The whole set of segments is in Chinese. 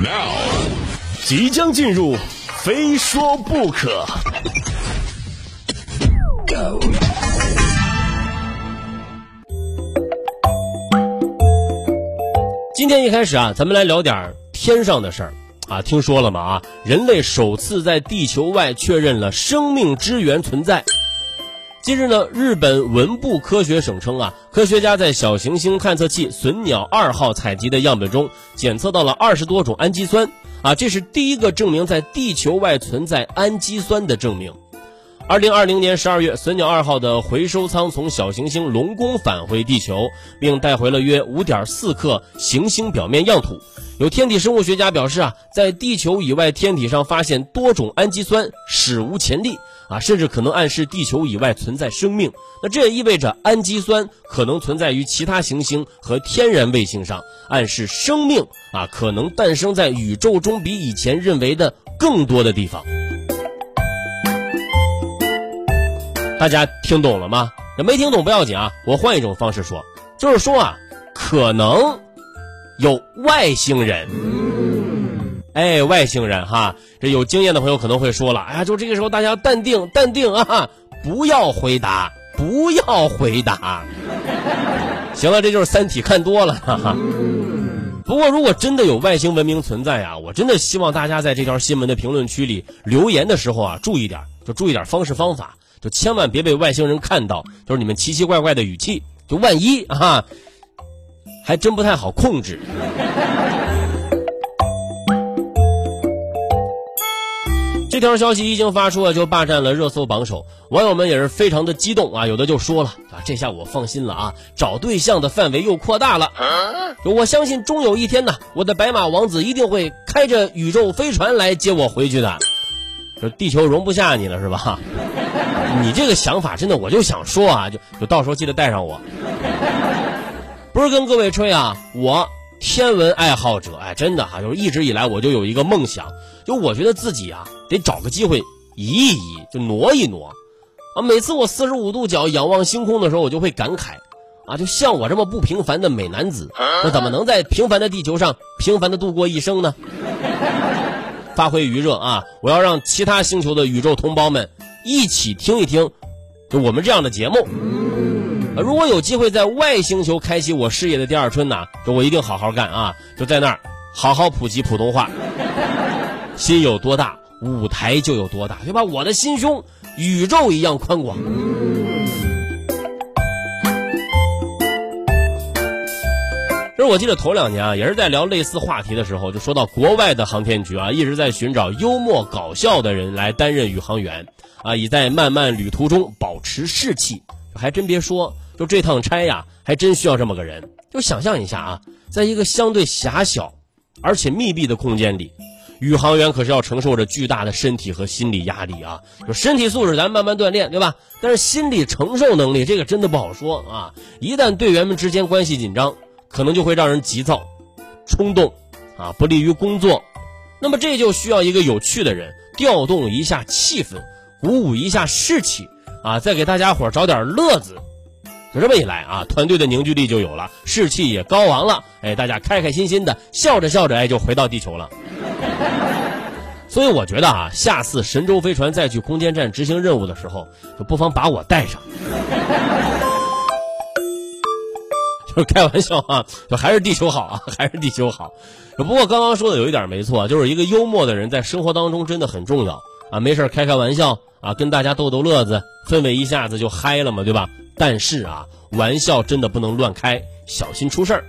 Now，即将进入，非说不可。今天一开始啊，咱们来聊点天上的事儿啊。听说了吗？啊，人类首次在地球外确认了生命之源存在。近日呢，日本文部科学省称啊，科学家在小行星探测器隼鸟二号采集的样本中检测到了二十多种氨基酸啊，这是第一个证明在地球外存在氨基酸的证明。二零二零年十二月，隼鸟二号的回收舱从小行星龙宫返回地球，并带回了约五点四克行星表面样土。有天体生物学家表示啊，在地球以外天体上发现多种氨基酸史无前例啊，甚至可能暗示地球以外存在生命。那这也意味着氨基酸可能存在于其他行星和天然卫星上，暗示生命啊可能诞生在宇宙中比以前认为的更多的地方。大家听懂了吗？这没听懂不要紧啊，我换一种方式说，就是说啊，可能有外星人。哎，外星人哈，这有经验的朋友可能会说了，哎呀，就这个时候大家淡定，淡定啊，不要回答，不要回答。行了，这就是《三体》看多了。不过，如果真的有外星文明存在啊，我真的希望大家在这条新闻的评论区里留言的时候啊，注意点，就注意点方式方法。就千万别被外星人看到，就是你们奇奇怪怪的语气，就万一啊，还真不太好控制。这条消息一经发出啊，就霸占了热搜榜首，网友们也是非常的激动啊，有的就说了啊，这下我放心了啊，找对象的范围又扩大了。我相信终有一天呢，我的白马王子一定会开着宇宙飞船来接我回去的。就地球容不下你了是吧？你这个想法真的，我就想说啊，就就到时候记得带上我。不是跟各位吹啊，我天文爱好者，哎，真的哈，就是一直以来我就有一个梦想，就我觉得自己啊得找个机会移一移，就挪一挪。啊，每次我四十五度角仰望星空的时候，我就会感慨，啊，就像我这么不平凡的美男子，那怎么能在平凡的地球上平凡的度过一生呢？发挥余热啊！我要让其他星球的宇宙同胞们一起听一听，就我们这样的节目。如果有机会在外星球开启我事业的第二春呢，就我一定好好干啊！就在那儿好好普及普通话。心有多大，舞台就有多大，对吧？我的心胸宇宙一样宽广。其实我记得头两年啊，也是在聊类似话题的时候，就说到国外的航天局啊，一直在寻找幽默搞笑的人来担任宇航员，啊，以在漫漫旅途中保持士气。还真别说，就这趟差呀，还真需要这么个人。就想象一下啊，在一个相对狭小而且密闭的空间里，宇航员可是要承受着巨大的身体和心理压力啊。就身体素质咱慢慢锻炼，对吧？但是心理承受能力这个真的不好说啊。一旦队员们之间关系紧张，可能就会让人急躁、冲动，啊，不利于工作。那么这就需要一个有趣的人，调动一下气氛，鼓舞一下士气，啊，再给大家伙找点乐子。就这么一来啊，团队的凝聚力就有了，士气也高昂了。哎，大家开开心心的笑着笑着，哎，就回到地球了。所以我觉得啊，下次神舟飞船再去空间站执行任务的时候，就不妨把我带上。就是开玩笑啊，就还是地球好啊，还是地球好。不过刚刚说的有一点没错，就是一个幽默的人在生活当中真的很重要啊。没事开开玩笑啊，跟大家逗逗乐子，氛围一下子就嗨了嘛，对吧？但是啊，玩笑真的不能乱开，小心出事儿。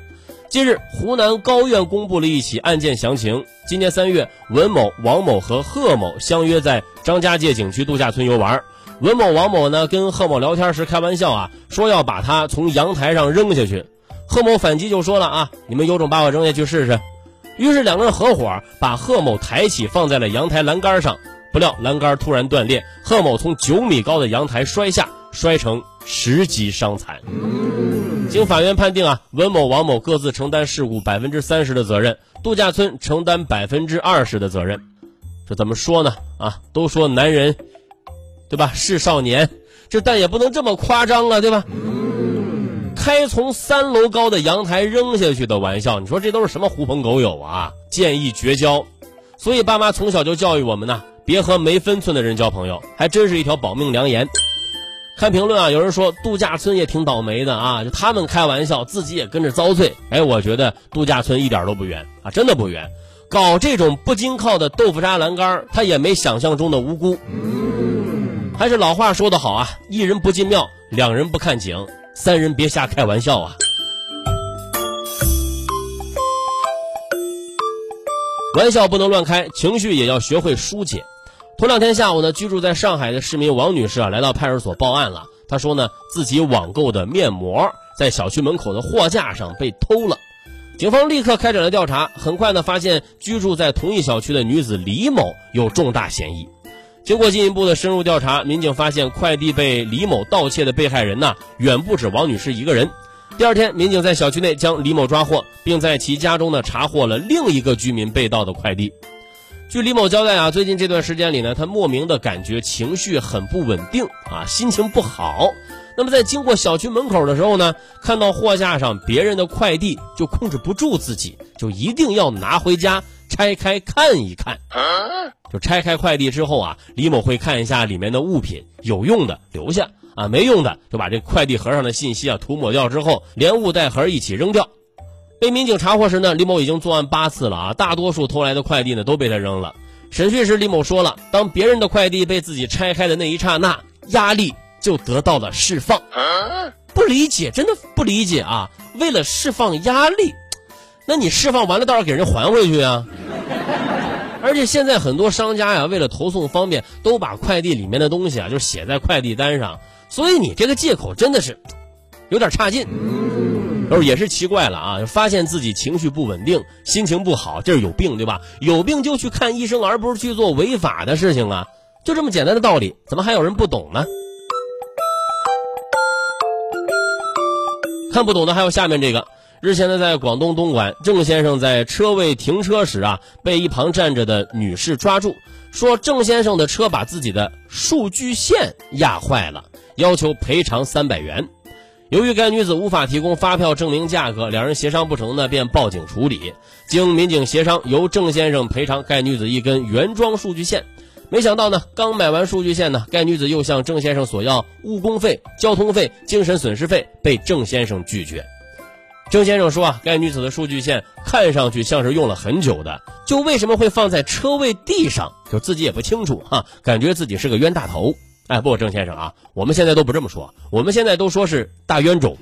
近日，湖南高院公布了一起案件详情。今年三月，文某、王某和贺某相约在张家界景区度假村游玩。文某、王某呢，跟贺某聊天时开玩笑啊，说要把他从阳台上扔下去。贺某反击就说了啊，你们有种把我扔下去试试。于是两个人合伙把贺某抬起放在了阳台栏杆上，不料栏杆突然断裂，贺某从九米高的阳台摔下，摔成十级伤残。经法院判定啊，文某、王某各自承担事故百分之三十的责任，度假村承担百分之二十的责任。这怎么说呢？啊，都说男人，对吧？是少年，这但也不能这么夸张啊，对吧？开从三楼高的阳台扔下去的玩笑，你说这都是什么狐朋狗友啊？建议绝交。所以爸妈从小就教育我们呢，别和没分寸的人交朋友，还真是一条保命良言。看评论啊，有人说度假村也挺倒霉的啊，就他们开玩笑，自己也跟着遭罪。哎，我觉得度假村一点都不冤啊，真的不冤。搞这种不经靠的豆腐渣栏杆，他也没想象中的无辜。还是老话说得好啊，一人不进庙，两人不看景，三人别瞎开玩笑啊。玩笑不能乱开，情绪也要学会疏解。头两天下午呢，居住在上海的市民王女士啊，来到派出所报案了。她说呢，自己网购的面膜在小区门口的货架上被偷了。警方立刻开展了调查，很快呢，发现居住在同一小区的女子李某有重大嫌疑。经过进一步的深入调查，民警发现快递被李某盗窃的被害人呢，远不止王女士一个人。第二天，民警在小区内将李某抓获，并在其家中呢查获了另一个居民被盗的快递。据李某交代啊，最近这段时间里呢，他莫名的感觉情绪很不稳定啊，心情不好。那么在经过小区门口的时候呢，看到货架上别人的快递，就控制不住自己，就一定要拿回家拆开看一看。就拆开快递之后啊，李某会看一下里面的物品，有用的留下啊，没用的就把这快递盒上的信息啊涂抹掉之后，连物带盒一起扔掉。被民警查获时呢，李某已经作案八次了啊，大多数偷来的快递呢都被他扔了。审讯时，李某说了，当别人的快递被自己拆开的那一刹那，压力就得到了释放。不理解，真的不理解啊！为了释放压力，那你释放完了，倒是给人还回去啊？而且现在很多商家呀，为了投送方便，都把快递里面的东西啊就写在快递单上，所以你这个借口真的是有点差劲。哦，也是奇怪了啊！发现自己情绪不稳定，心情不好，这是有病对吧？有病就去看医生，而不是去做违法的事情啊！就这么简单的道理，怎么还有人不懂呢？看不懂的还有下面这个。日前呢，在广东东莞，郑先生在车位停车时啊，被一旁站着的女士抓住，说郑先生的车把自己的数据线压坏了，要求赔偿三百元。由于该女子无法提供发票证明价格，两人协商不成呢，便报警处理。经民警协商，由郑先生赔偿该女子一根原装数据线。没想到呢，刚买完数据线呢，该女子又向郑先生索要误工费、交通费、精神损失费，被郑先生拒绝。郑先生说啊，该女子的数据线看上去像是用了很久的，就为什么会放在车位地上，就自己也不清楚哈，感觉自己是个冤大头。哎，不，郑先生啊，我们现在都不这么说，我们现在都说是大冤种。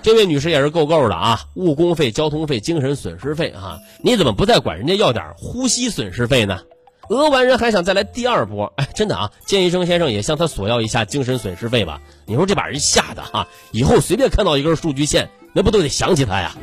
这位女士也是够够的啊，误工费、交通费、精神损失费啊，你怎么不再管人家要点呼吸损失费呢？讹完人还想再来第二波？哎，真的啊，建议郑先生也向他索要一下精神损失费吧。你说这把人吓的哈，以后随便看到一根数据线，那不都得想起他呀？